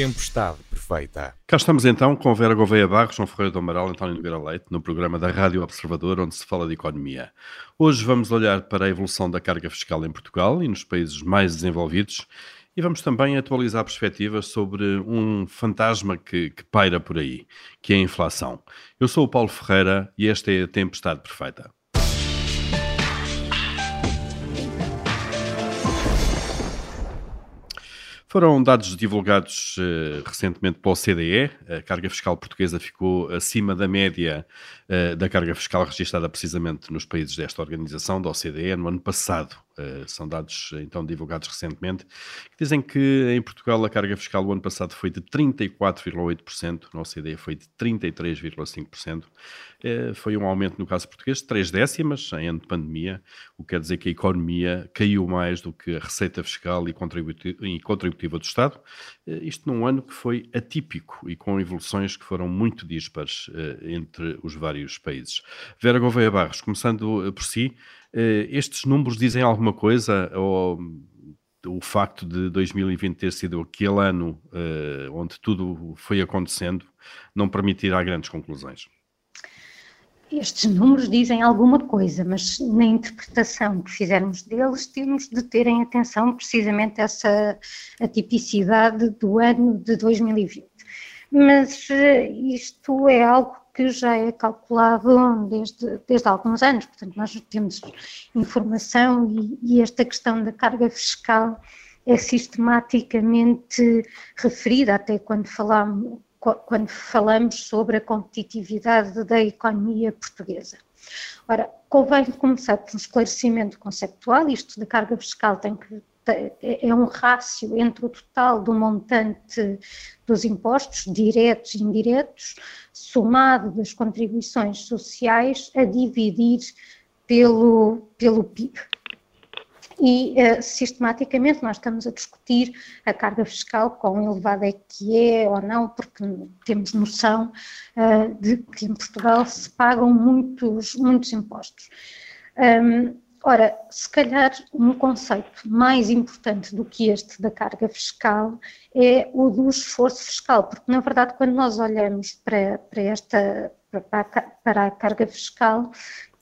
Tempestade Perfeita. Cá estamos então com Vera Gouveia Barros, João Ferreira do Amaral e António Nogueira Leite, no programa da Rádio Observador, onde se fala de economia. Hoje vamos olhar para a evolução da carga fiscal em Portugal e nos países mais desenvolvidos e vamos também atualizar perspectivas sobre um fantasma que, que paira por aí, que é a inflação. Eu sou o Paulo Ferreira e esta é a Tempestade Perfeita. Foram dados divulgados uh, recentemente pela OCDE. A carga fiscal portuguesa ficou acima da média uh, da carga fiscal registrada precisamente nos países desta organização, da OCDE, no ano passado. Uh, são dados então divulgados recentemente que dizem que em Portugal a carga fiscal o ano passado foi de 34,8%, na OCDE foi de 33,5%. Foi um aumento no caso português de 3 décimas em ano de pandemia, o que quer dizer que a economia caiu mais do que a receita fiscal e contributiva do Estado, eh, isto num ano que foi atípico e com evoluções que foram muito dispares eh, entre os vários países. Vera Gouveia Barros, começando eh, por si, estes números dizem alguma coisa ou o facto de 2020 ter sido aquele ano onde tudo foi acontecendo não permitirá grandes conclusões? estes números dizem alguma coisa, mas na interpretação que fizermos deles, temos de ter em atenção precisamente essa atipicidade do ano de 2020. Mas eh, isto é algo que já é calculado desde, desde alguns anos, portanto, nós temos informação e, e esta questão da carga fiscal é sistematicamente referida, até quando falamos quando falamos sobre a competitividade da economia portuguesa. Ora, convém começar por um esclarecimento conceptual, isto da carga fiscal tem que é um rácio entre o total do montante dos impostos, diretos e indiretos, somado das contribuições sociais, a dividir pelo, pelo PIB e uh, sistematicamente nós estamos a discutir a carga fiscal, quão elevada é que é ou não, porque temos noção uh, de que em Portugal se pagam muitos, muitos impostos. Um, ora, se calhar um conceito mais importante do que este da carga fiscal é o do esforço fiscal, porque na verdade quando nós olhamos para, para esta para a, carga fiscal,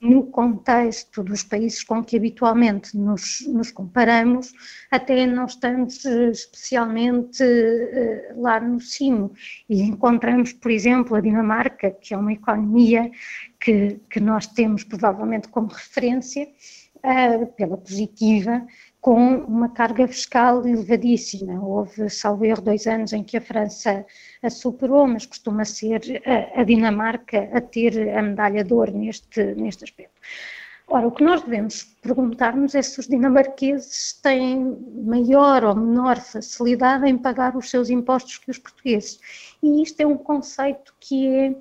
no contexto dos países com que habitualmente nos, nos comparamos, até não estamos eh, especialmente uh, lá no cimo. E encontramos, por exemplo, a Dinamarca, que é uma economia que, que nós temos provavelmente como referência, pela positiva, com uma carga fiscal elevadíssima. Houve, salvo erro, dois anos em que a França a superou, mas costuma ser a, a Dinamarca a ter a medalha de ouro neste, neste aspecto. Ora, o que nós devemos perguntar-nos é se os dinamarqueses têm maior ou menor facilidade em pagar os seus impostos que os portugueses. E isto é um conceito que é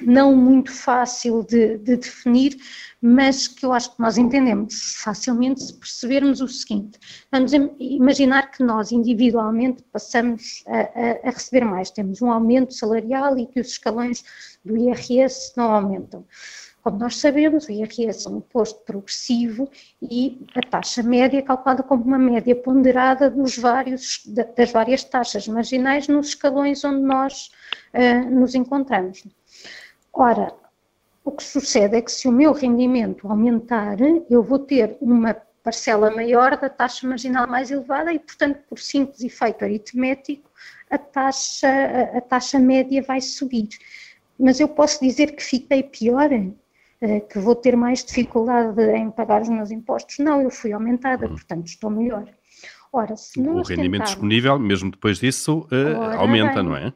não muito fácil de, de, definir, mas que eu acho que nós entendemos facilmente se percebermos o seguinte: vamos imaginar que nós individualmente passamos a, a, a receber mais, temos um aumento salarial e que os escalões do IRS não aumentam. Como nós sabemos, o IRS é um imposto progressivo e a taxa média é calculada como uma média ponderada dos vários, das várias taxas marginais nos escalões onde nós uh, nos encontramos. Ora, o que sucede é que se o meu rendimento aumentar, eu vou ter uma parcela maior da taxa marginal mais elevada e, portanto, por simples efeito aritmético, a taxa, a taxa média vai subir. Mas eu posso dizer que fiquei pior, eh, que vou ter mais dificuldade em pagar os meus impostos. Não, eu fui aumentada, uhum. portanto, estou melhor. Ora, se o rendimento disponível, mesmo depois disso, uh, aumenta, bem, não é?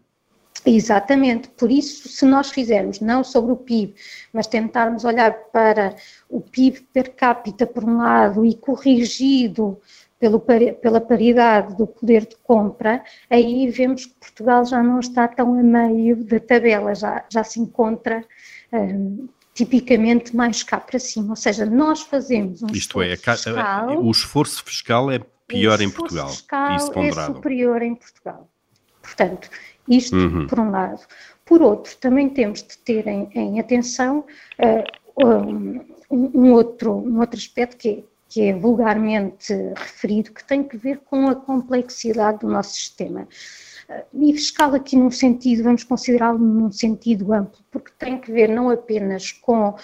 Exatamente, por isso, se nós fizermos não sobre o PIB, mas tentarmos olhar para o PIB per capita por um lado e corrigido pelo, pela paridade do poder de compra, aí vemos que Portugal já não está tão a meio da tabela, já, já se encontra um, tipicamente mais cá para cima. Ou seja, nós fazemos um Isto é, fiscal, o esforço fiscal é pior em Portugal. Fiscal isso é superior em Portugal. Portanto, isto uhum. por um lado. Por outro, também temos de ter em, em atenção uh, um, um, outro, um outro aspecto que é, que é vulgarmente referido, que tem que ver com a complexidade do nosso sistema. E fiscal aqui num sentido, vamos considerá-lo num sentido amplo, porque tem que ver não apenas com uh,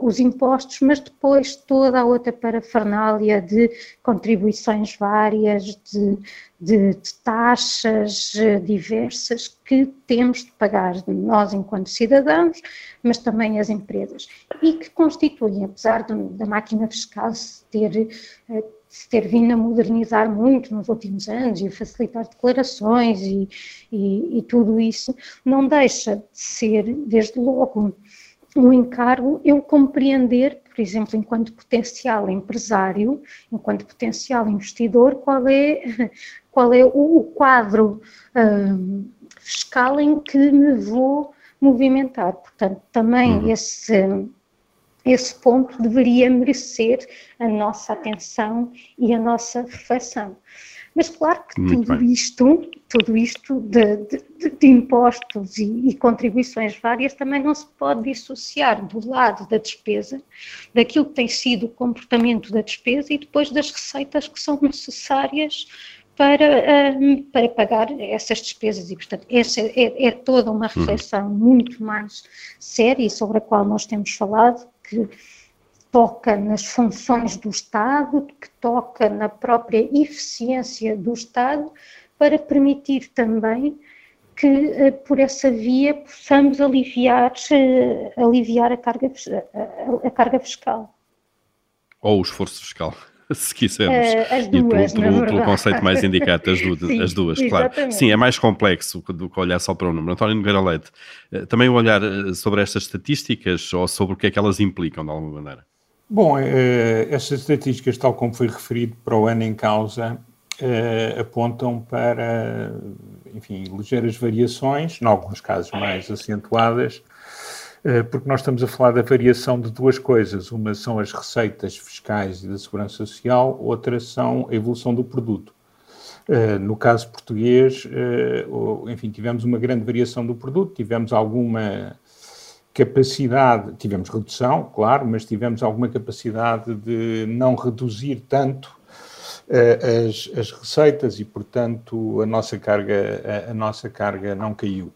os impostos, mas depois toda a outra parafernália de contribuições várias, de, de, de taxas uh, diversas que temos de pagar nós enquanto cidadãos, mas também as empresas, e que constituem, apesar de, da máquina fiscal ter uh, se ter vindo a modernizar muito nos últimos anos e a facilitar declarações e, e, e tudo isso, não deixa de ser, desde logo, um encargo eu compreender, por exemplo, enquanto potencial empresário, enquanto potencial investidor, qual é, qual é o quadro um, fiscal em que me vou movimentar. Portanto, também uhum. esse esse ponto deveria merecer a nossa atenção e a nossa reflexão. Mas claro que Muito tudo bem. isto, tudo isto de, de, de impostos e, e, contribuições várias também não se pode dissociar do lado da despesa, daquilo que tem sido o comportamento da despesa e depois das receitas que são necessárias para, um, para pagar essas despesas e, portanto, essa é, é toda uma uhum. reflexão muito mais séria sobre a qual nós temos falado que toca nas funções do Estado, que toca na própria eficiência do Estado, para permitir também que eh, por essa via possamos aliviar, eh, aliviar a, carga, a, a carga fiscal. Ou o esforço fiscal se quisermos. Uh, as duas, e pelo, pelo, pelo, conceito mais indicado, as, du Sim, as duas, claro. Sim, é mais complexo do que olhar só para o número. António Nogueira Leite, uh, também olhar uh, sobre estas estatísticas ou sobre o que é que elas implicam, de alguma maneira? Bom, estas estatísticas, tal como foi referido para o ano em causa, apontam para, enfim, ligeiras variações, em alguns casos mais acentuadas, eh, porque nós estamos a falar da variação de duas coisas. Uma são as receitas fiscais e da segurança social, outra são a evolução do produto. Eh, no caso português, eh, enfim, tivemos uma grande variação do produto, tivemos alguma capacidade, tivemos redução, claro, mas tivemos alguma capacidade de não reduzir tanto as, as receitas e, portanto, a nossa carga, a, a nossa carga não caiu.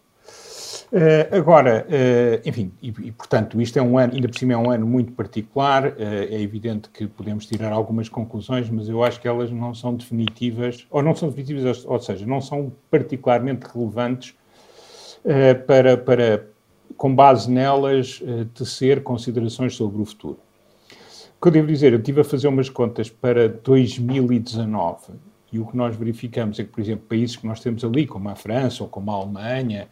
Uh, agora, uh, enfim, e, e, portanto, isto é um ano, ainda por cima é um ano muito particular, uh, é evidente que podemos tirar algumas conclusões, mas eu acho que elas não são definitivas, ou não são definitivas, ou, seja, não são particularmente relevantes para, para, com base nelas, tecer considerações sobre o futuro. O que eu devo dizer, eu estive a fazer umas contas para 2019 e o que nós verificamos é que, por exemplo, países que nós temos ali, como a França ou como a Alemanha,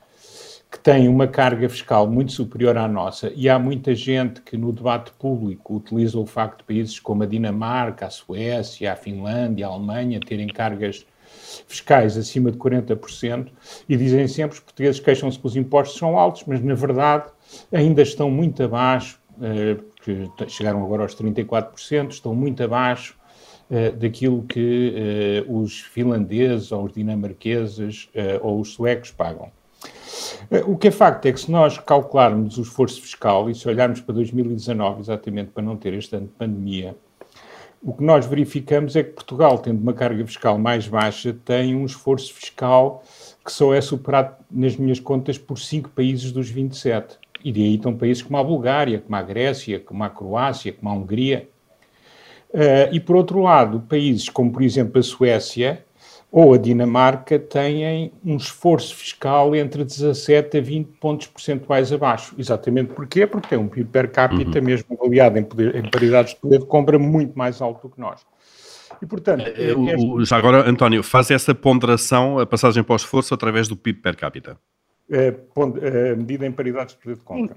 que têm uma carga fiscal muito superior à nossa, e há muita gente que no debate público utiliza o facto de países como a Dinamarca, a Suécia, a Finlândia, a Alemanha terem cargas fiscais acima de 40% e dizem sempre os portugueses queixam-se que os impostos são altos, mas na verdade ainda estão muito abaixo, eh, chegaram agora aos 34%, estão muito abaixo eh, daquilo que eh, os finlandeses ou os dinamarqueses ou os suecos pagam. O que é facto é que se nós calcularmos o esforço fiscal e se olharmos para 2019, exatamente para não ter este ano de pandemia, o que nós verificamos é que Portugal, tendo uma carga fiscal mais baixa, tem um esforço fiscal que só é superado, nas minhas contas, por cinco países dos 27. E daí estão países como a Bulgária, como a Grécia, como a Croácia, como a Hungria. Uh, e, por outro lado, países como, por exemplo, a Suécia, ou a Dinamarca têm um esforço fiscal entre 17 a 20 pontos percentuais abaixo. Exatamente porquê? Porque tem um PIB per capita, uhum. mesmo avaliado em, poder, em paridades de poder de compra, muito mais alto do que nós. E, portanto, é, o, já agora, António, faz essa ponderação, a passagem para o esforço, através do PIB per capita. É, é, medida em paridades de poder de compra.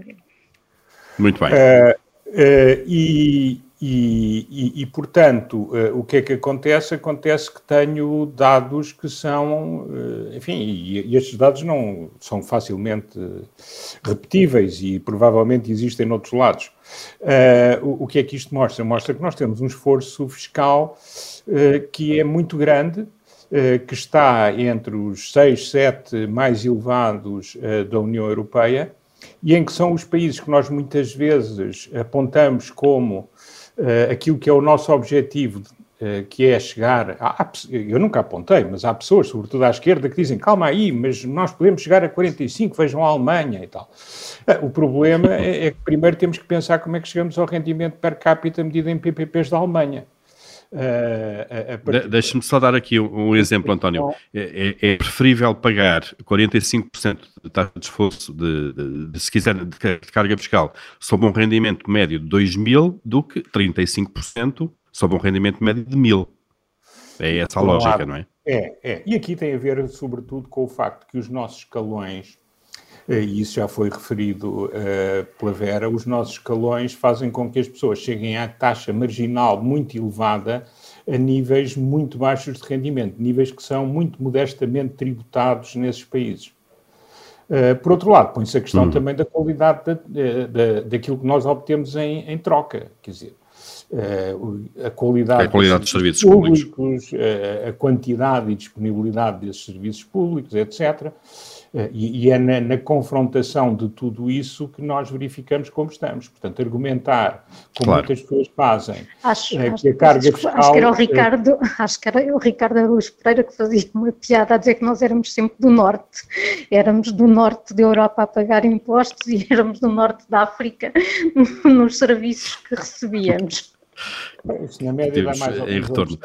Muito bem. É, e, e, e, portanto, uh, o que é que acontece? Acontece que tenho dados que são, uh, enfim, e, e, estes dados não são facilmente repetíveis e provavelmente existem noutros lados. Uh, o, o, que é que isto mostra? Mostra que nós temos um esforço fiscal que é muito grande, que está entre os 6, 7 mais elevados da União Europeia, e em que são os países que nós muitas vezes apontamos como aquilo que é o nosso objetivo uh, que é chegar. A, eu nunca apontei, mas há pessoas, sobretudo à esquerda, que dizem: calma aí, mas nós podemos chegar a 45, vejam a Alemanha e tal. Uh, o problema é, é, que primeiro temos que pensar como é que chegamos ao rendimento per capita medido em PPPs da Alemanha. Uh, Deixa-me só dar aqui um, um exemplo, António. É, é, é, preferível pagar 45% de taxa de esforço, de, de, de, se quiser, de, carga fiscal, sob um rendimento médio de 2 mil, do que 35% sob um rendimento médio de mil. É essa a lógica, não é? É, é. E aqui tem a ver, sobretudo, com o facto que os nossos escalões eh, e isso já foi referido uh, pela Vera, os nossos escalões fazem com que as pessoas cheguem à taxa marginal muito elevada a níveis muito baixos de rendimento, níveis que são muito modestamente tributados nesses países. Uh, por outro lado, põe-se a questão uhum. também da qualidade da, da, daquilo que nós obtemos em, em troca, quer dizer, uh, a qualidade, a qualidade dos serviços, serviços públicos, públicos a quantidade e disponibilidade desses serviços públicos, etc. Eh, e, e é na, na, confrontação de tudo isso que nós verificamos como estamos. Portanto, argumentar, como claro. muitas pessoas fazem, acho, é, que a carga acho, fiscal... Acho que era o Ricardo, acho que era o Ricardo Araújo Pereira que fazia uma piada a dizer que nós éramos sempre do Norte. Éramos do Norte da Europa a pagar impostos e éramos do Norte da África nos serviços que recebíamos. Isso na média dá mais ou menos retorno.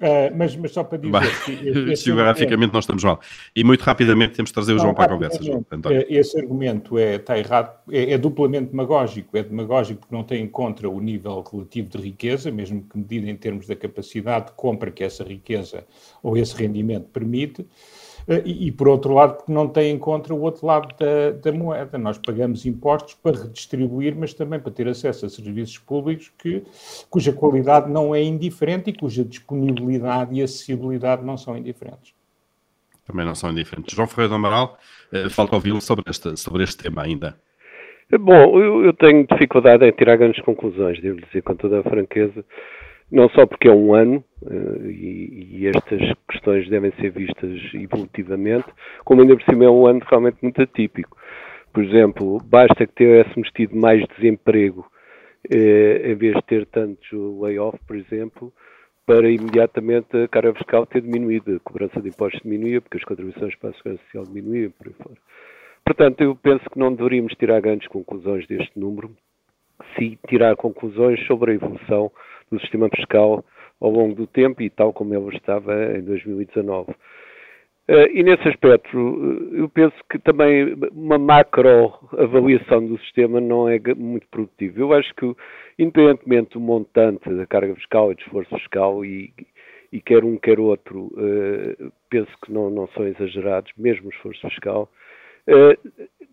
Uh, mas, mas, só para dizer bah, que. Geograficamente, é, nós estamos mal. E muito rapidamente temos de trazer o João para a conversa. João, eh, esse argumento é, está errado, é, é, duplamente demagógico. É demagógico porque não tem em conta o nível relativo de riqueza, mesmo que medido em termos da capacidade de compra que essa riqueza ou esse rendimento permite. Eh, e, e, por outro lado, porque não tem em conta o outro lado da, da, moeda. Nós pagamos impostos para redistribuir, mas também para ter acesso a serviços públicos que, cuja qualidade não é indiferente e cuja disponibilidade e acessibilidade não são indiferentes. Também não são indiferentes. João Ferreira do Amaral, eh, falta ouvi-lo sobre este, sobre este tema ainda. Bom, eu, eu tenho dificuldade em tirar grandes conclusões, devo dizer com toda a franqueza não só porque é um ano uh, e, e, estas questões devem ser vistas evolutivamente, como ainda por cima é um ano realmente muito atípico. Por exemplo, basta que tivéssemos tido mais desemprego uh, em vez de ter tantos layoff, por exemplo, para imediatamente a carga fiscal ter diminuído, a cobrança de impostos diminuía, porque as contribuições para a segurança social diminuíam, por aí fora. Portanto, eu penso que não deveríamos tirar grandes conclusões deste número, se tirar conclusões sobre a evolução do sistema fiscal ao longo do tempo e tal como ele estava em 2019. Uh, e nesse aspecto, eu penso que também uma macro avaliação do sistema não é muito produtiva. Eu acho que, independentemente do montante da carga fiscal e do esforço fiscal, e, e quer um quer outro, uh, penso que não, não são exagerados, mesmo o esforço fiscal,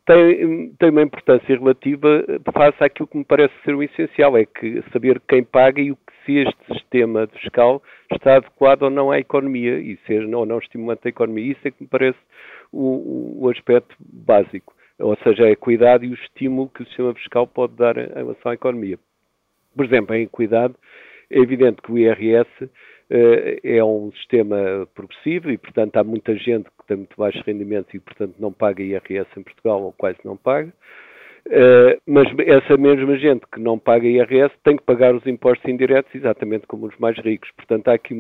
tem, tem uma importância relativa face àquilo que me parece ser o essencial, é que saber quem paga e o se este sistema fiscal está adequado ou não à economia e ser ou não estimulante à economia. Isso é que me parece o, o aspecto básico, ou seja, a equidade e o estímulo que o sistema fiscal pode dar em relação à economia. Por exemplo, em equidade, é evidente que o IRS é um sistema progressivo e, portanto, há muita gente que tem muito baixos rendimentos e, portanto, não paga IRS em Portugal ou quase não paga. Uh, mas essa mesma gente que não paga IRS tem que pagar os impostos indiretos exatamente como os mais ricos. Portanto, há aqui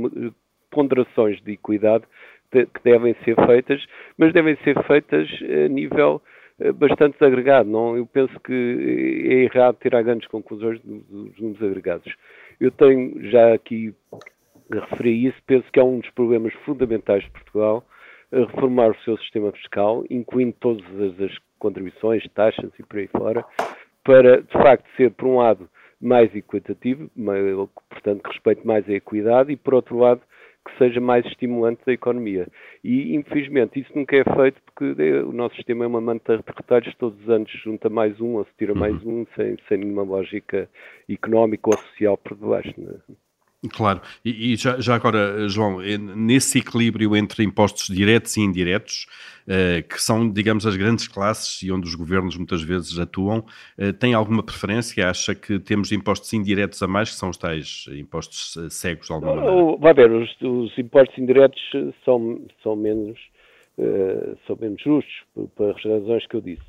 ponderações de equidade que devem ser feitas, mas devem ser feitas a nível eh, bastante agregado. Não, eu penso que é errado tirar grandes conclusões dos números agregados. Eu tenho já aqui referi isso, penso que é um dos problemas fundamentais de Portugal, reformar o seu sistema fiscal, incluindo todas as contribuições, taxas e por aí fora, para, de facto, ser, por um lado, mais equitativo, portanto, que respeite mais a equidade, e, por outro lado, que seja mais estimulante da economia. E, infelizmente, isso nunca é feito porque o nosso sistema é uma manta de retalhos, todos os anos junta mais um ou se tira mais uhum. um, sem, sem nenhuma lógica económica ou social por debaixo. Né? Claro, e, e já, já, agora, João, nesse equilíbrio entre impostos diretos e indiretos, eh, que são, digamos, as grandes classes e onde os governos muitas vezes atuam, eh, tem alguma preferência? Acha que temos impostos indiretos a mais, que são os tais impostos eh, cegos de alguma maneira? Vai ver, os, os impostos indiretos são, são, menos, são menos justos, por, as razões que eu disse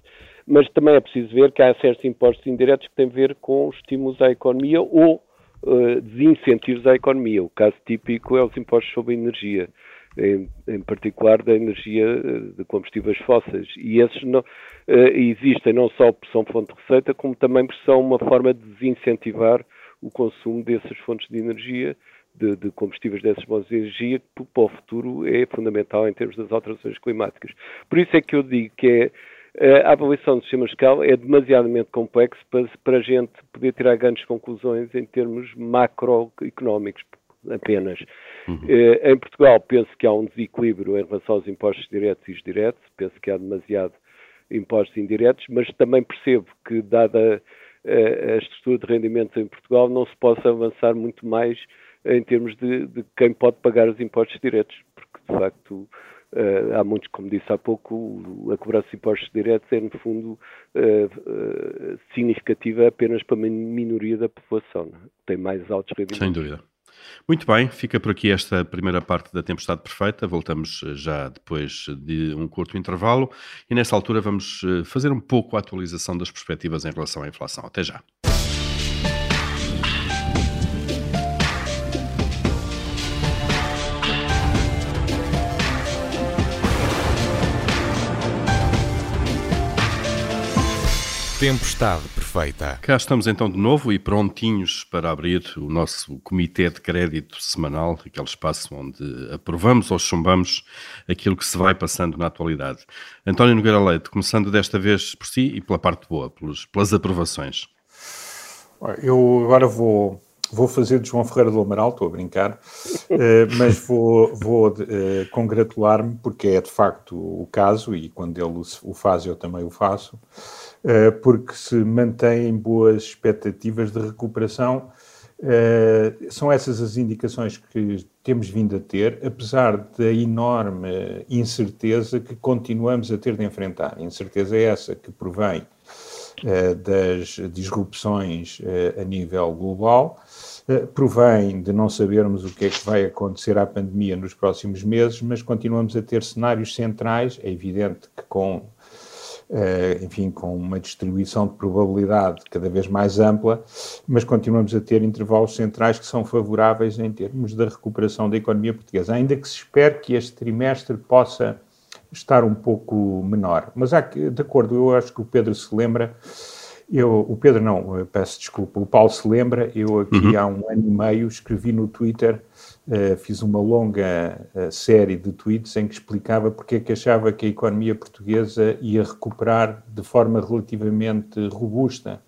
mas também é preciso ver que há certos impostos indiretos que têm a ver com estímulos à economia ou uh, desincentivos à economia. O caso típico é os impostos sobre a energia, em, em particular da energia uh, de combustíveis fósseis. E esses não, uh, existem não só por são fonte de receita, como também por são uma forma de desincentivar o consumo dessas fontes de energia de, de combustíveis dessas fontes de energia, que para o futuro é fundamental em termos das alterações climáticas. Por isso é que eu digo que é, eh, a avaliação do sistema fiscal é demasiadamente complexo para, para a gente poder tirar grandes conclusões em termos macroeconómicos apenas. Uhum. Eh, em Portugal penso que há um desequilíbrio em relação aos impostos diretos e indiretos, penso que há demasiado impostos indiretos, mas também percebo que, dada eh, a estrutura de rendimentos em Portugal, não se possa avançar muito mais em termos de, de quem pode pagar os impostos diretos, porque de facto Uh, há muitos, como disse há pouco, a cobrança de impostos diretos é, no fundo, uh, uh, significativa apenas para uma minoria da população. É? Tem mais altos rendimentos. Sem dúvida. Muito bem, fica por aqui esta primeira parte da Tempestade Perfeita. Voltamos já depois de um curto intervalo e nessa altura vamos fazer um pouco a atualização das perspectivas em relação à inflação. Até já. Tempestade perfeita. Cá estamos então de novo e prontinhos para abrir o nosso comitê de crédito semanal, aquele espaço onde aprovamos ou chumbamos aquilo que se vai passando na atualidade. António Nogueira Leite, começando desta vez por si e pela parte boa, pelos, pelas aprovações. Eu agora vou, vou fazer de João Ferreira do Amaral, estou a brincar, eh, mas vou, vou eh, congratular-me porque é de facto o caso e quando ele o faz eu também o faço porque se mantêm boas expectativas de recuperação. Eh, são essas as indicações que temos vindo a ter, apesar da enorme incerteza que continuamos a ter de enfrentar. Incerteza é essa que provém eh, das disrupções a nível global, provém de não sabermos o que é que vai acontecer à pandemia nos próximos meses, mas continuamos a ter cenários centrais. É evidente que com eh, enfim, com uma distribuição de probabilidade cada vez mais ampla, mas continuamos a ter intervalos centrais que são favoráveis em termos da recuperação da economia portuguesa, ainda que se espere que este trimestre possa estar um pouco menor. Mas, há, de acordo, eu acho que o Pedro se lembra, eu, o Pedro não, peço desculpa, o Paulo se lembra, eu aqui uhum. há um ano e meio escrevi no Twitter Uh, fiz uma longa uh, série de tweets em que explicava porque é que achava que a economia portuguesa ia recuperar de forma relativamente robusta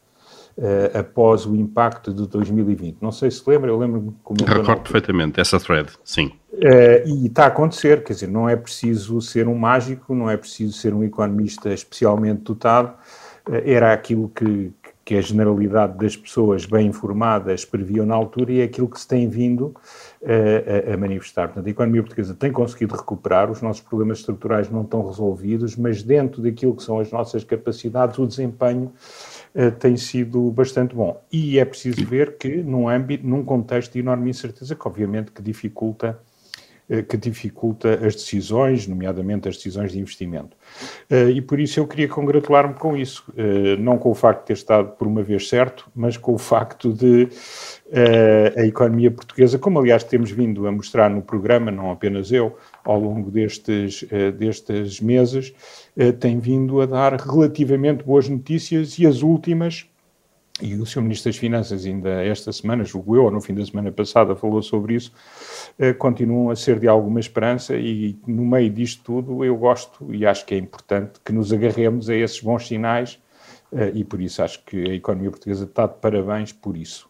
uh, após o impacto de 2020. Não sei se lembra, eu lembro-me como. Recordo perfeitamente essa thread, sim. e está a acontecer, quer dizer, não é preciso ser um mágico, não é preciso ser um economista especialmente dotado, era aquilo que, que a generalidade das pessoas bem informadas previam na altura e é aquilo que se tem vindo a, a, manifestar. Portanto, a economia portuguesa tem conseguido recuperar, os nossos problemas estruturais não estão resolvidos, mas dentro daquilo que são as nossas capacidades, o desempenho uh, tem sido bastante bom. E é preciso ver que, num âmbito, num contexto de enorme incerteza, que obviamente que dificulta eh, que dificulta as decisões, nomeadamente as decisões de investimento. Eh, e por isso eu queria congratular-me com isso, eh, não com o facto de ter estado por uma vez certo, mas com o facto de a economia portuguesa, como aliás temos vindo a mostrar no programa, não apenas eu, ao longo destes, destes meses, tem vindo a dar relativamente boas notícias e as últimas e o Sr. Ministro das Finanças, ainda esta semana, julgo eu, ou no fim da semana passada, falou sobre isso, eh, continuam a ser de alguma esperança e no meio disto tudo eu gosto e acho que é importante que nos agarremos a esses bons sinais eh, e por isso acho que a economia portuguesa está de parabéns por isso.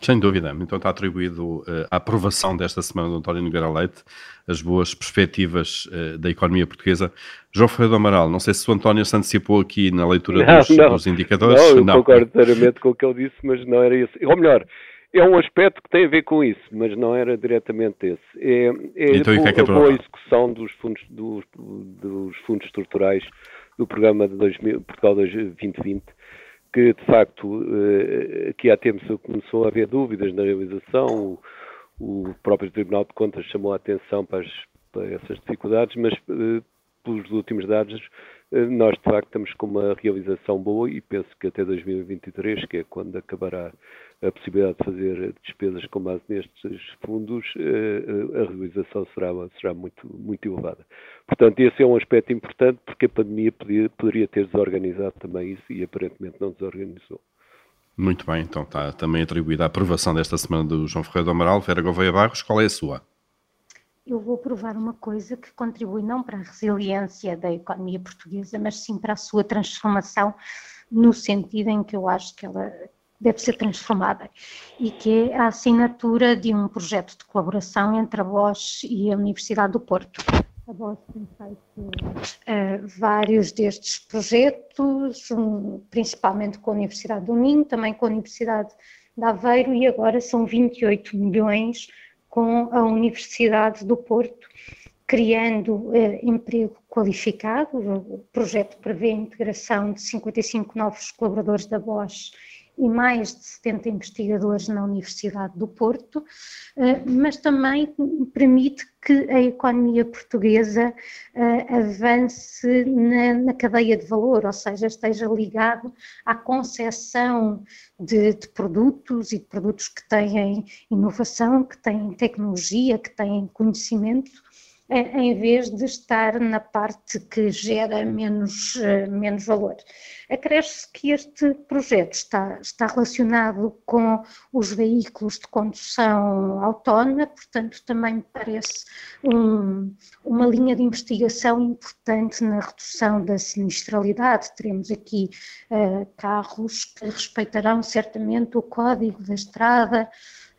Sem dúvida. Então está atribuído uh, a aprovação desta semana do António Nogueira Leite, as boas perspectivas uh, da economia portuguesa. João Ferreira do Amaral, não sei se o António se antecipou aqui na leitura não, dos, não. dos, indicadores. Não, eu não. concordo inteiramente com o que ele disse, mas não era isso. Ou melhor, é um aspecto que tem a ver com isso, mas não era diretamente esse. É, é então, a, que é que é a boa execução dos fundos, dos, dos fundos estruturais do programa de 2000, Portugal 2020 que de facto eh, aqui há tempos começou a haver dúvidas na realização, o, próprio Tribunal de Contas chamou a atenção para, as, para essas dificuldades, mas eh, pelos últimos dados nós de facto estamos com uma realização boa e penso que até 2023, que é quando acabará a possibilidade de fazer despesas com base nestes fundos, a realização será, será muito, muito elevada. Portanto, esse é um aspecto importante porque a pandemia poderia, poderia ter desorganizado também isso e aparentemente não desorganizou. Muito bem, então está também atribuída a aprovação desta semana do João Ferreira do Amaral. Vera Gouveia Barros, qual é a sua? Eu vou provar uma coisa que contribui não para a resiliência da economia portuguesa, mas sim para a sua transformação, no sentido em que eu acho que ela deve ser transformada, e que é a assinatura de um projeto de colaboração entre a Bosch e a Universidade do Porto. A Bosch tem feito uh, vários destes projetos, um, principalmente com a Universidade do Minho, também com a Universidade de Aveiro, e agora são 28 milhões com a Universidade do Porto, criando eh, emprego qualificado. O projeto prevê a integração de 55 novos colaboradores da Bosch e mais de 70 investigadores na Universidade do Porto, eh, mas também permite que a economia portuguesa eh, avance na, cadeia de valor, ou seja, esteja ligado à concepção de, de produtos e de produtos que têm inovação, que têm tecnologia, que têm conhecimento em vez de estar na parte que gera menos, eh, menos valor. Acresce que este projeto está, está relacionado com os veículos de condução autónoma, portanto, também me parece um, uma linha de investigação importante na redução da sinistralidade. Teremos aqui uh, carros que respeitarão certamente o código da estrada.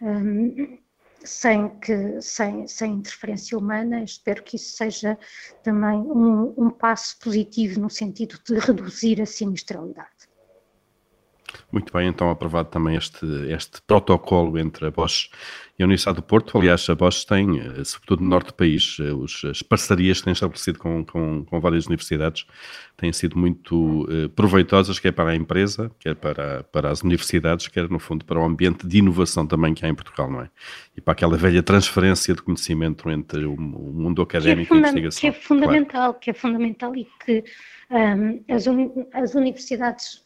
Um, sem, que, sem, sem interferência humana. Espero que isso seja também um, um passo positivo no sentido de reduzir a sinistralidade. Muito bem, então aprovado também este, este protocolo entre a Bosch e a Universidade do Porto. Aliás, a Bosch tem, eh, sobretudo no norte do país, eh, os, as parcerias que tem estabelecido com, com, com, várias universidades têm sido muito uh, proveitosas, quer para a empresa, quer para, para as universidades, quer no fundo para o ambiente de inovação também que há em Portugal, não é? E para aquela velha transferência de conhecimento entre o, o mundo académico é e a investigação. Que é fundamental, claro. que é fundamental e que um, as, uni as universidades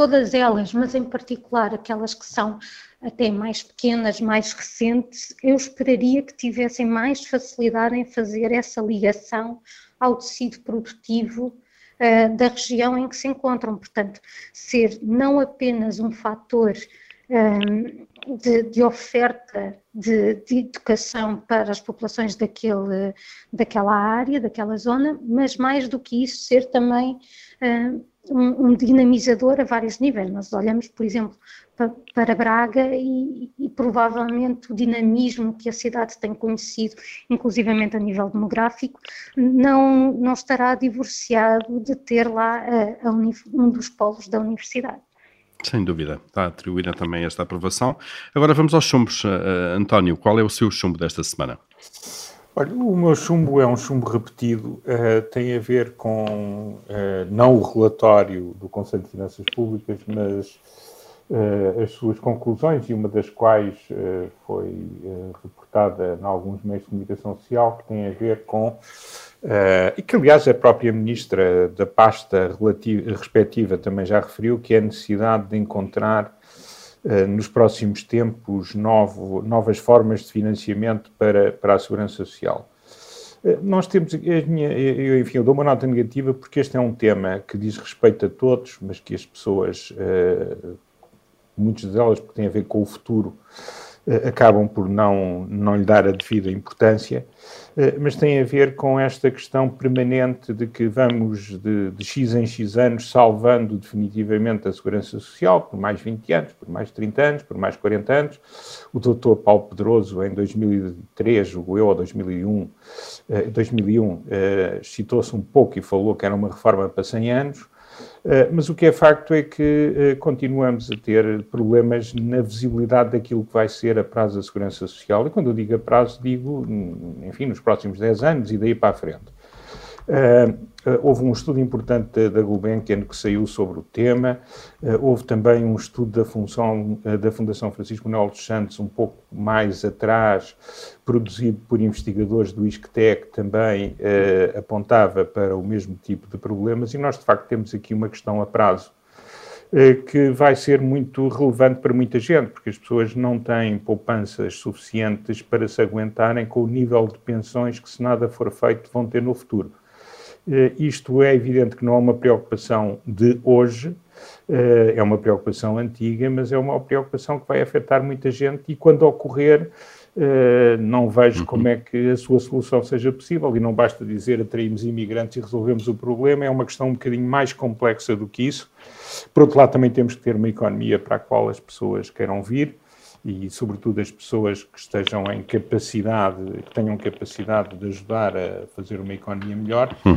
todas elas, mas em particular aquelas que são até mais pequenas, mais recentes, eu esperaria que tivessem mais facilidade em fazer essa ligação ao tecido produtivo uh, da região em que se encontram. Portanto, ser não apenas um fator eh, de, de, oferta de, de, educação para as populações daquele, daquela área, daquela zona, mas mais do que isso, ser também uh, um, um, dinamizador a vários níveis. Nós olhamos, por exemplo, para, para Braga e, e, provavelmente o dinamismo que a cidade tem conhecido, inclusivamente a nível demográfico, não, não estará divorciado de ter lá a, a um dos polos da universidade. Sem dúvida, está atribuída também esta aprovação. Agora vamos aos chumbos. Uh, António, qual é o seu chumbo desta semana? Olha, o meu chumbo é um chumbo repetido, uh, tem a ver com uh, não o relatório do Conselho de Finanças Públicas, mas uh, as suas conclusões, e uma das quais foi reportada em alguns meios de comunicação social, que tem a ver com, e que aliás a própria Ministra da pasta relativa, respectiva também já referiu, que é a necessidade de encontrar nos próximos tempos novo, novas formas de financiamento para, para a segurança social. Eh, nós temos, eu, enfim, eu dou uma nota negativa porque este é um tema que diz respeito a todos, mas que as pessoas, eh, muitas delas, porque tem a ver com o futuro, acabam por não, não lhe dar a devida importância. Eh, mas tem a ver com esta questão permanente de que vamos de, de, X em X anos salvando definitivamente a segurança social por mais 20 anos, por mais 30 anos, por mais 40 anos. O doutor Paulo Pedroso, em 2003, julgo eu, ou 2001, 2001 citou-se um pouco e falou que era uma reforma para 100 anos. Eh, mas o que é facto é que eh, continuamos a ter problemas na visibilidade daquilo que vai ser a prazo da segurança social. E quando eu digo a prazo, digo, hum, enfim, nos próximos 10 anos e daí para a frente. Houve um estudo importante da Gulbenkian que saiu sobre o tema, houve também um estudo da, função, da Fundação Francisco Manuel dos Santos, um pouco mais atrás, produzido por investigadores do ISCTE, que também apontava para o mesmo tipo de problemas, e nós de facto temos aqui uma questão a prazo eh, que vai ser muito relevante para muita gente, porque as pessoas não têm poupanças suficientes para se aguentarem com o nível de pensões que, se nada for feito, vão ter no futuro. Eh, isto é evidente que não é uma preocupação de hoje, eh, é uma preocupação antiga, mas é uma preocupação que vai afetar muita gente e, quando ocorrer, não vejo como é que a sua solução seja possível. E não basta dizer atraímos imigrantes e resolvemos o problema, é uma questão um bocadinho mais complexa do que isso. Por outro lado, também temos que ter uma economia para a qual as pessoas queiram vir e, sobretudo, as pessoas que estejam em capacidade, que tenham capacidade de ajudar a fazer uma economia melhor. Uhum.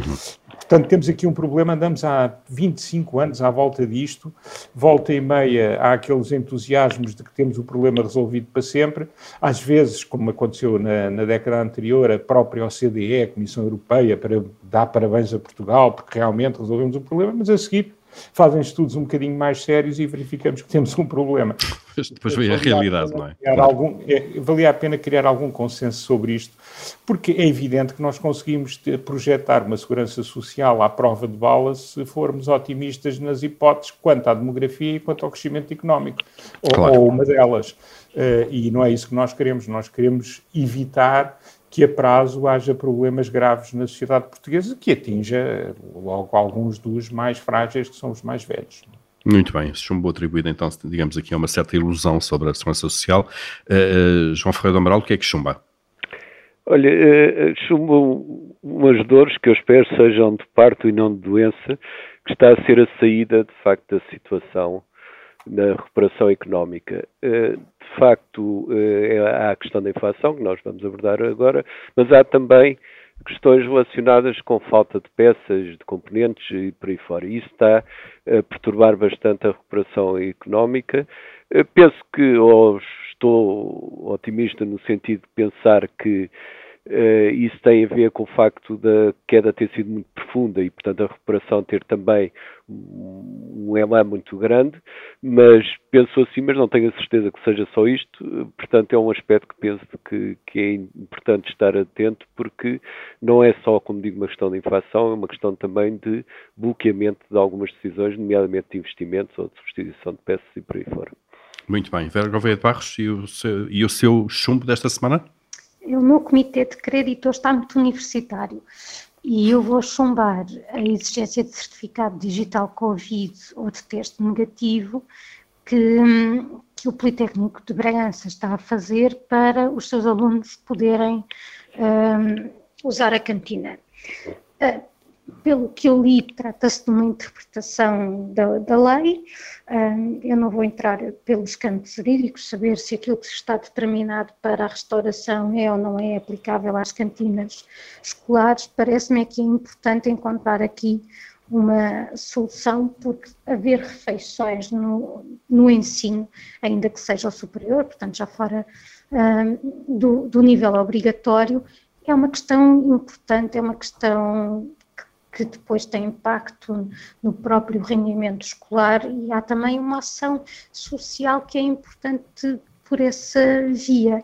Portanto, temos aqui um problema, andamos há 25 anos à volta disto, volta e meia há aqueles entusiasmos de que temos o problema resolvido para sempre. Às vezes, como aconteceu na, na década anterior, a própria OCDE, a Comissão Europeia, para dar parabéns a Portugal, porque realmente resolvemos o problema, mas a seguir fazem estudos um bocadinho mais sérios e verificamos que temos um problema. Depois vem a realidade, não é? Algum, é? Valia a pena criar algum consenso sobre isto, porque é evidente que nós conseguimos projetar uma segurança social à prova de bala se formos otimistas nas hipóteses quanto à demografia e quanto ao crescimento económico, claro. ou, ou uma delas. Uh, e não é isso que nós queremos. Nós queremos evitar que a prazo haja problemas graves na sociedade portuguesa que atinja logo alguns dos mais frágeis, que são os mais velhos. Muito bem, esse chumbo atribuído então, digamos aqui, a uma certa ilusão sobre a segurança social. Uh, uh, João Ferreira do Amaral, o que é que chumba? Olha, uh, chumbo umas dores que eu espero sejam de parto e não de doença, que está a ser a saída, de facto, da situação na recuperação económica. Eh, de facto, eh, há a questão da inflação, que nós vamos abordar agora, mas há também questões relacionadas com falta de peças, de componentes e por aí fora. Isso está a perturbar bastante a recuperação económica. Penso que, ou estou otimista no sentido de pensar que Uh, isso tem a ver com o facto da queda ter sido muito profunda e, portanto, a recuperação ter também um, elan muito grande, mas penso assim, mas não tenho a certeza que seja só isto, portanto, é um aspecto que penso que, que é importante estar atento, porque não é só, como digo, uma questão de inflação, é uma questão também de bloqueamento de algumas decisões, nomeadamente de investimentos ou de substituição de peças e por aí fora. Muito bem. Vera Gouveia de Barros, e o seu, e o seu chumbo desta semana? O meu comitê de crédito está muito universitário e eu vou chumbar a exigência de certificado digital Covid ou de teste negativo que, que o Politécnico de Bragança está a fazer para os seus alunos poderem um, usar a cantina. Uh, pelo que eu li, trata-se de uma interpretação da, da lei. Eu não vou entrar pelos campos jurídicos, saber se aquilo que está determinado para a restauração é ou não é aplicável às cantinas escolares. Parece-me que é importante encontrar aqui uma solução, porque haver refeições no, no ensino, ainda que seja o superior, portanto já fora do, do nível obrigatório, é uma questão importante, é uma questão que depois tem impacto no próprio rendimento escolar e há também uma ação social que é importante por essa via.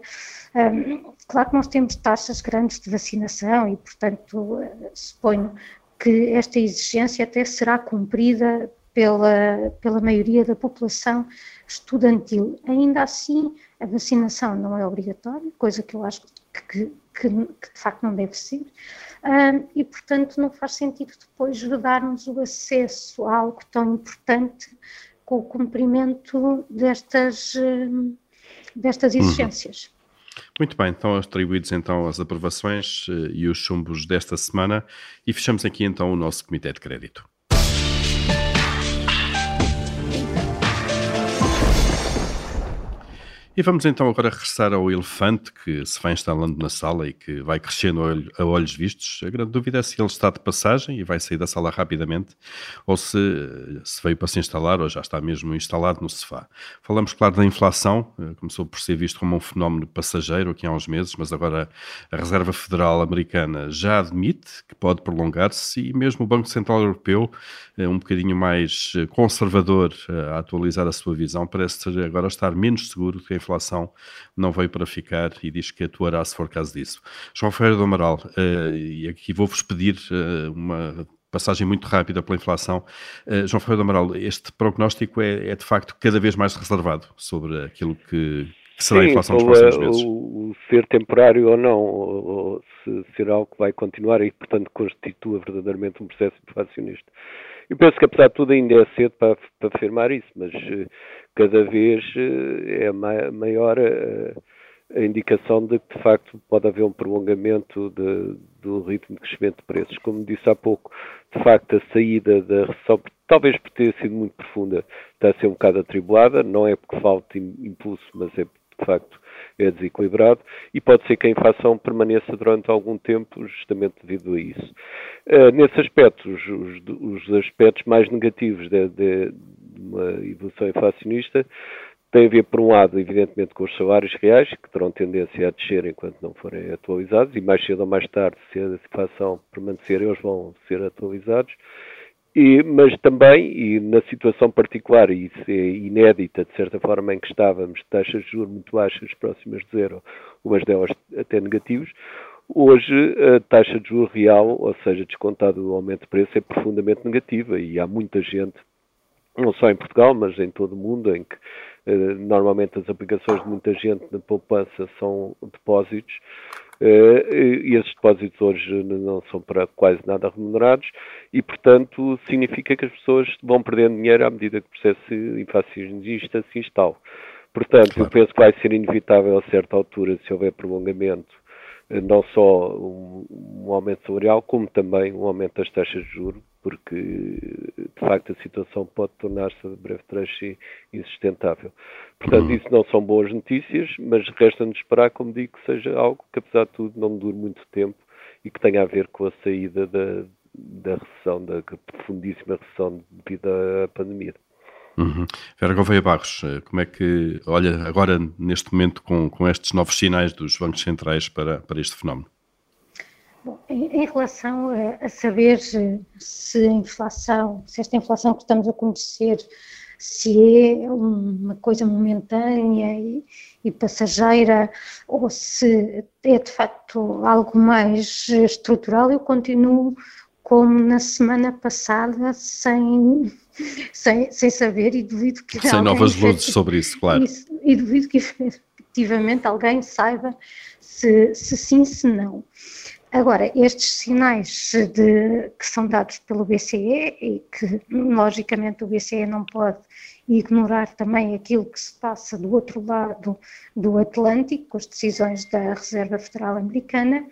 Claro que nós temos taxas grandes de vacinação e, portanto, suponho que esta exigência até será cumprida pela, pela maioria da população estudantil. Ainda assim, a vacinação não é obrigatória, coisa que eu acho que, que, que de facto não deve ser e, portanto, não faz sentido depois darmos o acesso a algo tão importante com o cumprimento destas, destas uhum. exigências. Uhum. Muito bem, então atribuídos então as aprovações eh, e os chumbos desta semana e fechamos aqui então o nosso Comitê de Crédito. E vamos então agora regressar ao elefante que se vai instalando na sala e que vai crescendo a olhos vistos. A grande dúvida é se ele está de passagem e vai sair da sala rapidamente ou se, se veio para se instalar ou já está mesmo instalado no sofá. Falamos, claro, da inflação, eh, começou por ser visto como um fenómeno passageiro aqui há uns meses, mas agora a Reserva Federal Americana já admite que pode prolongar-se e mesmo o Banco Central Europeu, eh, um bocadinho mais eh, conservador a atualizar a sua visão, parece agora estar menos seguro que a inflação não veio para ficar e diz que atuará se for caso disso. João Ferreira do Amaral, uh, e aqui vou-vos pedir uh, uma passagem muito rápida pela inflação. Uh, João Ferreira do Amaral, este prognóstico é, é, de facto cada vez mais reservado sobre aquilo que, que será Sim, a inflação dos próximos meses. O, o ser temporário ou não, ou, ou se ser algo que vai continuar e, portanto, constitua verdadeiramente um processo inflacionista. Eu penso que, apesar de tudo, ainda é cedo para, para afirmar isso, mas cada vez eh, é maior a, a, indicação de que, de facto, pode haver um prolongamento de, do ritmo de crescimento de preços. Como disse há pouco, de facto, a saída da recessão, talvez por ter sido muito profunda, está a ser um bocado atribulada, não é porque falte impulso, mas é de facto é desequilibrado e pode ser que a inflação permaneça durante algum tempo justamente devido a isso. Uh, nesse aspecto, os, os, os, aspectos mais negativos de, de, uma evolução inflacionista tem a ver, por um lado, evidentemente, com os salários reais, que terão tendência a descer enquanto não forem atualizados, e mais cedo ou mais tarde, se a inflação permanecer, eles vão ser atualizados. E, mas também, e na situação particular, e isso é inédita, de certa forma, em que estávamos, taxas de juros muito baixas, próximas de zero, umas delas até negativos, Hoje, a taxa de juros real, ou seja, descontado o aumento de preço, é profundamente negativa. E há muita gente não só em Portugal, mas em todo o mundo, em que eh, normalmente as aplicações de muita gente na poupança são depósitos, e esses depósitos hoje não são para quase nada remunerados, e portanto significa que as pessoas vão perdendo dinheiro à medida que o processo inflacionista se instala. Portanto, claro. eu penso que vai ser inevitável a certa altura, se houver prolongamento, eh, não só um, um aumento salarial, como também um aumento das taxas de juros, porque de facto a situação pode tornar-se a breve trecho insustentável. Portanto, uhum. isso não são boas notícias, mas resta-nos esperar, como digo, que seja algo que, apesar de tudo, não dure muito tempo e que tenha a ver com a saída da, da recessão, da profundíssima recessão devido à pandemia. Uhum. Vera Gouveia Barros, como é que olha agora neste momento com, com estes novos sinais dos bancos centrais para, para este fenómeno? Em, relação a, a, saber se a inflação, se esta inflação que estamos a conhecer, se é uma coisa momentânea e, e passageira ou se é de facto algo mais estrutural, eu continuo como na semana passada, sem, sem, sem saber e duvido que. Sem novas luzes sobre isso, claro. Isso, e duvido que efetivamente alguém saiba se, se sim, se não. Agora, estes sinais de, que são dados pelo BCE e que, logicamente, o BCE não pode ignorar também aquilo que se passa do outro lado do Atlântico, com as decisões da Reserva Federal Americana,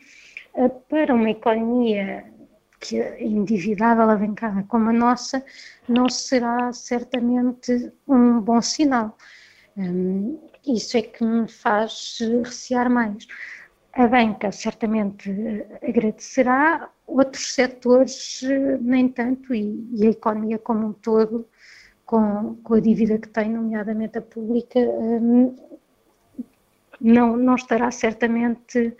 eh, para uma economia que é endividada, alavancada como a nossa, não será certamente um bom sinal. Hum, isso é que me faz recear mais. A banca certamente agradecerá, outros setores nem tanto, e, e a economia como um todo, com, com, a dívida que tem, nomeadamente a pública, hum, não, não estará certamente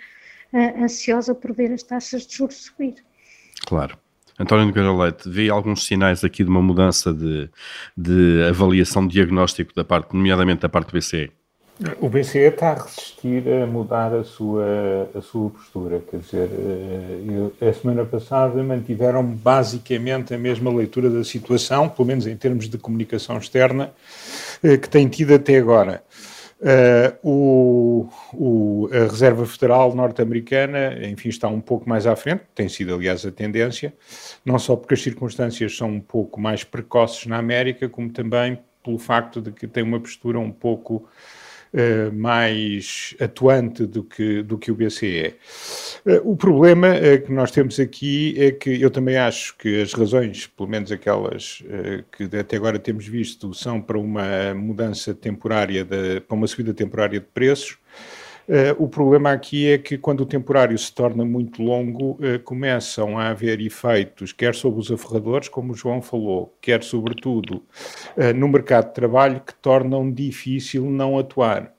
ansiosa por ver as taxas de juros subir. Claro. António Nogueira Leite, vê alguns sinais aqui de uma mudança de, de avaliação de diagnóstico da parte, nomeadamente da parte do BCE? O BCE está a resistir a mudar a sua, a sua postura, quer dizer, eh, a semana passada mantiveram basicamente a mesma leitura da situação, pelo menos em termos de comunicação externa, eh, que tem tido até agora. Uh, o, o, a Reserva Federal norte-americana, enfim, está um pouco mais à frente, tem sido, aliás, a tendência, não só porque as circunstâncias são um pouco mais precoces na América, como também pelo facto de que tem uma postura um pouco uh, mais atuante do que, do que o BCE. Uh, o problema que nós temos aqui é que eu também acho que as razões, pelo menos aquelas que até agora temos visto, são para uma mudança temporária, de, para uma subida temporária de preços. Uh, o problema aqui é que quando o temporário se torna muito longo, uh, começam a haver efeitos, quer sobre os aferradores, como o João falou, quer sobretudo uh, no mercado de trabalho, que tornam difícil não atuar.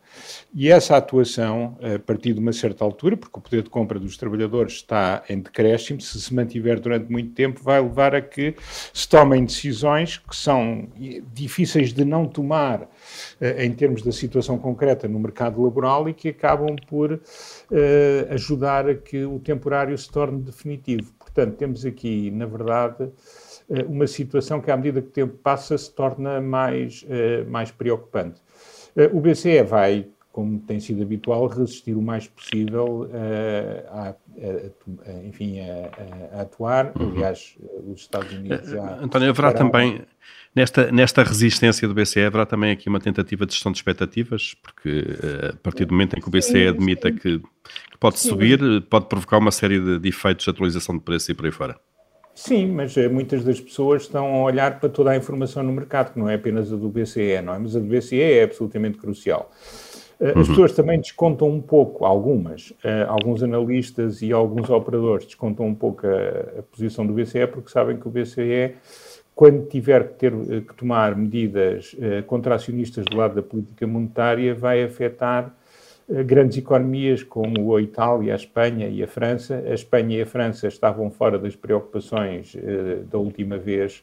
E essa atuação, a partir de uma certa altura, porque o poder de compra dos trabalhadores está em decréscimo, se se mantiver durante muito tempo, vai levar a que se tomem decisões que são difíceis de não tomar eh, em termos da situação concreta no mercado laboral e que acabam por uh, ajudar a que o temporário se torne definitivo. Portanto, temos aqui, na verdade, uh, uma situação que, à medida que o tempo passa, se torna mais, mais preocupante. O BCE vai, como tem sido habitual, resistir o mais possível a, a, a, enfim, a, atuar. Uhum. Aliás, os Estados Unidos já. António, haverá também. Nesta, nesta resistência do BCE, haverá também aqui uma tentativa de gestão de expectativas, porque a partir do momento em que o BCE admita que, que pode sim. subir, pode provocar uma série de, de efeitos de atualização de preço e por aí fora. Sim, mas eh, muitas das pessoas estão a olhar para toda a informação no mercado, que não é apenas a do BCE, não é? Mas a do BCE é absolutamente crucial. Eh, as uhum. pessoas também descontam um pouco, algumas, alguns analistas e alguns operadores descontam um pouco a, a, posição do BCE porque sabem que o BCE, quando tiver que, ter, que tomar medidas uh, contracionistas do lado da política monetária, vai afetar grandes economias como a Itália, a Espanha e a França. A Espanha e a França estavam fora das preocupações uh, da última vez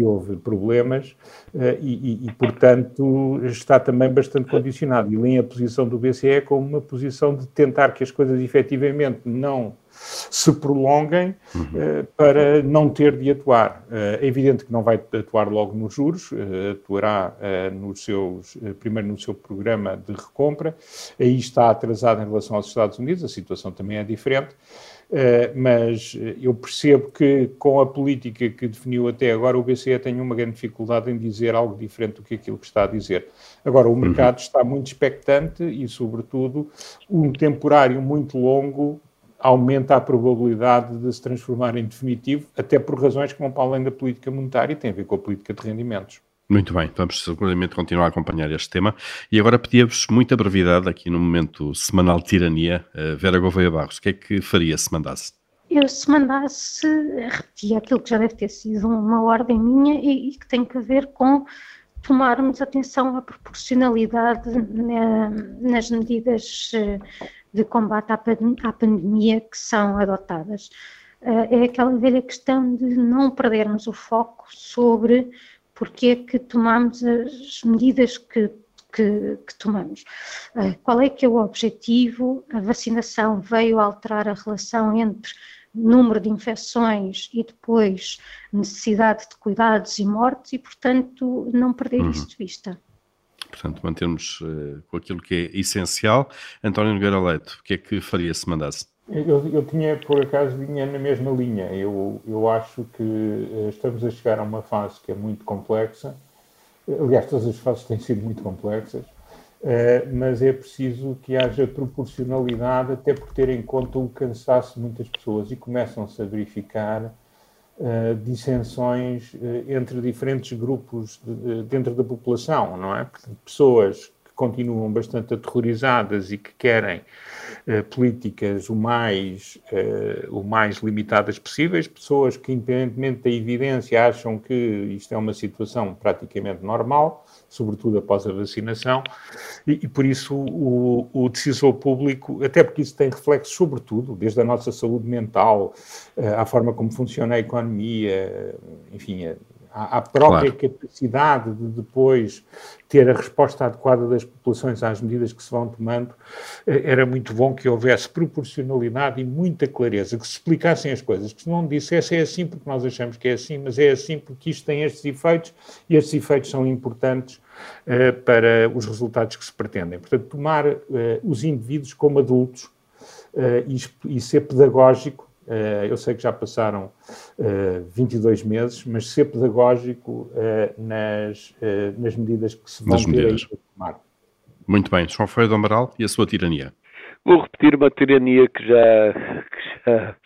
que houve problemas uh, e, e, portanto, está também bastante condicionado. E leem a posição do BCE como uma posição de tentar que as coisas efetivamente não se prolonguem uhum. uh, para não ter de atuar. Uh, é evidente que não vai atuar logo nos juros, atuará nos seus, primeiro no seu programa de recompra, aí está atrasado em relação aos Estados Unidos, a situação também é diferente. Mas eu percebo que com a política que definiu até agora, o BCE tem uma grande dificuldade em dizer algo diferente do que aquilo que está a dizer. Agora, o mercado uhum. está muito expectante e, sobretudo, um temporário muito longo aumenta a probabilidade de se transformar em definitivo, até por razões que vão para além da política monetária e têm a ver com a política de rendimentos. Muito bem, vamos seguramente continuar a acompanhar este tema. E agora pedia-vos muita brevidade aqui no momento semanal de tirania. Uh, Vera Gouveia Barros, o que é que faria se mandasse? Eu, se mandasse, repetia aquilo que já deve ter sido uma ordem minha e, e que tem a ver com tomarmos atenção à proporcionalidade na, nas medidas uh, de combate à, à pandemia que são adotadas. Uh, é aquela velha questão de não perdermos o foco sobre porque é que tomamos as medidas que, que, que tomamos. Uh, qual é que é o objetivo? A vacinação veio alterar a relação entre número de infecções e depois necessidade de cuidados e mortes e, portanto, não perder uhum. isso de vista portanto, mantermos uh, com aquilo que é essencial. António Nogueira Leite, o que é que faria se mandasse? Eu, eu tinha, por acaso, vinha na mesma linha. Eu, eu acho que uh, estamos a chegar a uma fase que é muito complexa. Aliás, todas as fases têm sido muito complexas. Uh, mas é preciso que haja proporcionalidade, até por ter em conta o cansaço de muitas pessoas e começam-se a verificar uh, dissensões uh, entre diferentes grupos de, dentro da população, não é? pessoas continuam bastante aterrorizadas e que querem uh, políticas o mais, o mais limitadas possíveis, pessoas que, independentemente da evidência, acham que isto é uma situação praticamente normal, sobretudo após a vacinação, e, e por isso o, o, decisor público, até porque isso tem reflexo sobretudo, desde a nossa saúde mental, eh, à forma como funciona a economia, enfim, à, própria claro. capacidade de depois ter a resposta adequada das populações às medidas que se vão tomando, eh, era muito bom que houvesse proporcionalidade e muita clareza, que se explicassem as coisas, que se não dissesse é assim porque nós achamos que é assim, mas é assim porque isto tem estes efeitos e estes efeitos são importantes uh, para os resultados que se pretendem. Portanto, tomar uh, os indivíduos como adultos e, e ser pedagógico eu sei que já passaram uh, 22 meses, mas ser pedagógico uh, nas, nas medidas que se vão ter a tomar. Muito bem, João Feio do Amaral e a sua tirania. Vou repetir uma tirania que já, que já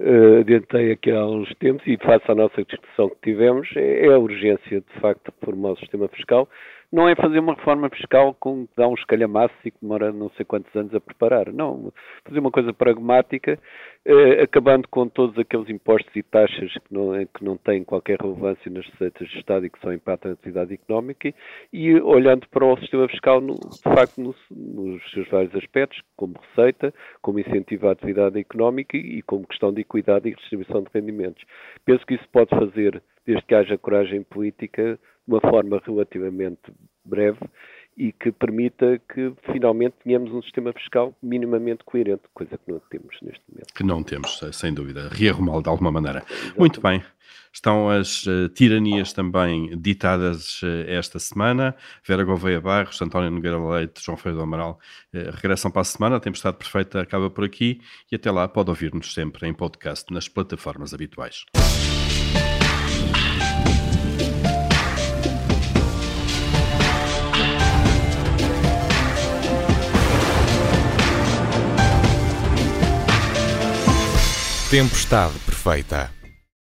uh, adiantei aqui há uns tempos e face à nossa discussão que tivemos, é, é a urgência, de facto, de formar o sistema fiscal não é fazer uma reforma fiscal com que dá um escalhamaço e que demora não sei quantos anos a preparar. Não, fazer uma coisa pragmática, eh, acabando com todos aqueles impostos e taxas que não, que não têm qualquer relevância nas receitas de Estado e que só impactam a atividade económica e olhando para o sistema fiscal, no, de facto, no, nos seus vários aspectos, como receita, como incentivo à atividade económica e como questão de equidade e distribuição de rendimentos. Penso que isso pode fazer, desde que haja coragem política, uma forma relativamente breve e que permita que finalmente tenhamos um sistema fiscal minimamente coerente, coisa que não temos neste momento. Que não temos, sem dúvida. Rearrumá-lo de alguma maneira. Exatamente. Muito bem. Estão as uh, tiranias também ditadas uh, esta semana. Vera Gouveia Barros, António Nogueira Leite, João Feio do Amaral uh, regressam para a semana. A Tempestade Perfeita acaba por aqui e até lá pode ouvir-nos sempre em podcast nas plataformas habituais. Tempestade perfeita.